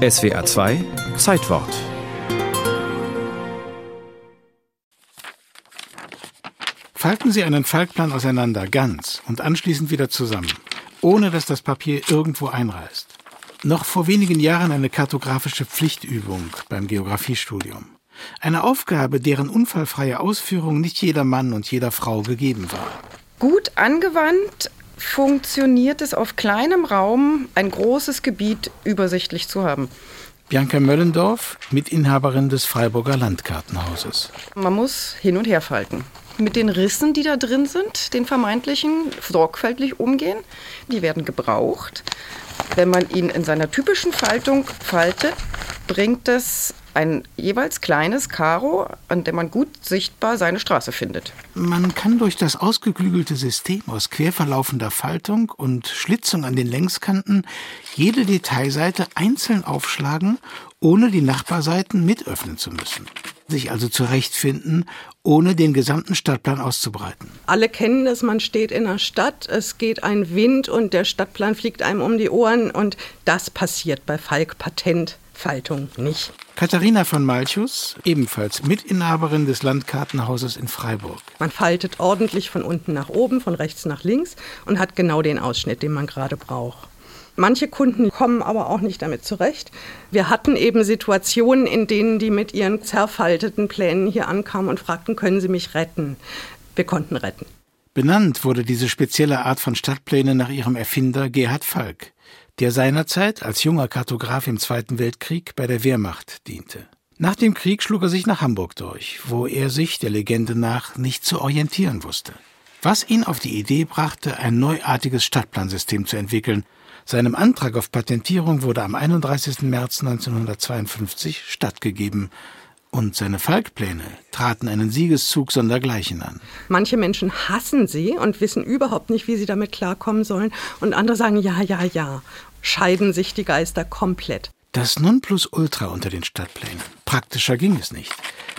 SWA 2 Zeitwort Falten Sie einen Faltplan auseinander, ganz und anschließend wieder zusammen, ohne dass das Papier irgendwo einreißt. Noch vor wenigen Jahren eine kartografische Pflichtübung beim Geografiestudium. Eine Aufgabe, deren unfallfreie Ausführung nicht jeder Mann und jeder Frau gegeben war. Gut angewandt funktioniert es auf kleinem Raum, ein großes Gebiet übersichtlich zu haben. Bianca Möllendorf, Mitinhaberin des Freiburger Landkartenhauses. Man muss hin und her falten mit den Rissen, die da drin sind, den vermeintlichen, sorgfältig umgehen. Die werden gebraucht. Wenn man ihn in seiner typischen Faltung faltet, bringt es ein jeweils kleines Karo, an dem man gut sichtbar seine Straße findet. Man kann durch das ausgeklügelte System aus querverlaufender Faltung und Schlitzung an den Längskanten jede Detailseite einzeln aufschlagen, ohne die Nachbarseiten mitöffnen zu müssen sich also zurechtfinden, ohne den gesamten Stadtplan auszubreiten. Alle kennen das, man steht in der Stadt, es geht ein Wind und der Stadtplan fliegt einem um die Ohren und das passiert bei Falk Patentfaltung nicht. Katharina von Malchus, ebenfalls Mitinhaberin des Landkartenhauses in Freiburg. Man faltet ordentlich von unten nach oben, von rechts nach links und hat genau den Ausschnitt, den man gerade braucht. Manche Kunden kommen aber auch nicht damit zurecht. Wir hatten eben Situationen, in denen die mit ihren zerfalteten Plänen hier ankamen und fragten, können Sie mich retten? Wir konnten retten. Benannt wurde diese spezielle Art von Stadtplänen nach ihrem Erfinder Gerhard Falk, der seinerzeit als junger Kartograf im Zweiten Weltkrieg bei der Wehrmacht diente. Nach dem Krieg schlug er sich nach Hamburg durch, wo er sich der Legende nach nicht zu orientieren wusste. Was ihn auf die Idee brachte, ein neuartiges Stadtplansystem zu entwickeln, seinem Antrag auf Patentierung wurde am 31. März 1952 stattgegeben und seine Falkpläne traten einen Siegeszug sondergleichen an. Manche Menschen hassen sie und wissen überhaupt nicht, wie sie damit klarkommen sollen. Und andere sagen, ja, ja, ja, scheiden sich die Geister komplett. Das Nonplusultra unter den Stadtplänen. Praktischer ging es nicht.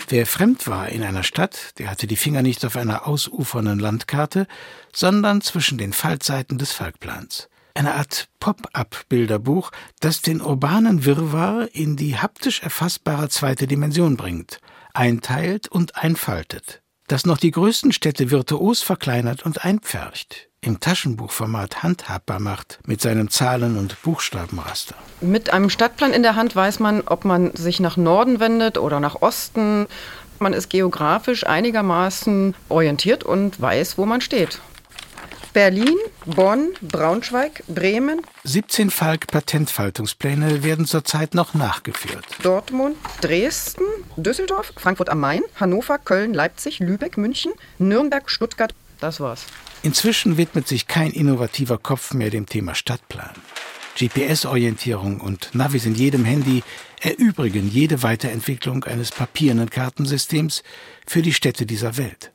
Wer fremd war in einer Stadt, der hatte die Finger nicht auf einer ausufernden Landkarte, sondern zwischen den Faltseiten des Falkplans eine Art Pop-up-Bilderbuch, das den urbanen Wirrwarr in die haptisch erfassbare zweite Dimension bringt, einteilt und einfaltet, das noch die größten Städte virtuos verkleinert und einpfercht, im Taschenbuchformat handhabbar macht mit seinem Zahlen- und Buchstabenraster. Mit einem Stadtplan in der Hand weiß man, ob man sich nach Norden wendet oder nach Osten. Man ist geografisch einigermaßen orientiert und weiß, wo man steht. Berlin, Bonn, Braunschweig, Bremen. 17 Falk-Patentfaltungspläne werden zurzeit noch nachgeführt. Dortmund, Dresden, Düsseldorf, Frankfurt am Main, Hannover, Köln, Leipzig, Lübeck, München, Nürnberg, Stuttgart. Das war's. Inzwischen widmet sich kein innovativer Kopf mehr dem Thema Stadtplan. GPS-Orientierung und Navis in jedem Handy erübrigen jede Weiterentwicklung eines papierenden Kartensystems für die Städte dieser Welt.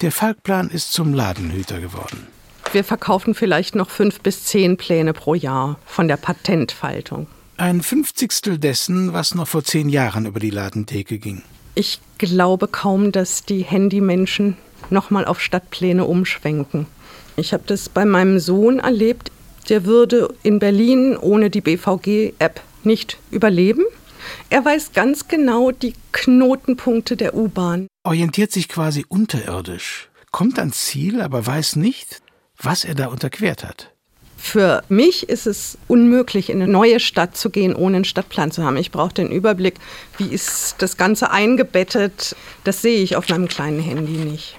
Der Falkplan ist zum Ladenhüter geworden. Wir verkaufen vielleicht noch fünf bis zehn Pläne pro Jahr von der Patentfaltung. Ein Fünfzigstel dessen, was noch vor zehn Jahren über die Ladentheke ging. Ich glaube kaum, dass die Handymenschen nochmal auf Stadtpläne umschwenken. Ich habe das bei meinem Sohn erlebt. Der würde in Berlin ohne die BVG-App nicht überleben. Er weiß ganz genau die Knotenpunkte der U-Bahn. Orientiert sich quasi unterirdisch, kommt ans Ziel, aber weiß nicht, was er da unterquert hat. Für mich ist es unmöglich, in eine neue Stadt zu gehen, ohne einen Stadtplan zu haben. Ich brauche den Überblick, wie ist das Ganze eingebettet. Das sehe ich auf meinem kleinen Handy nicht.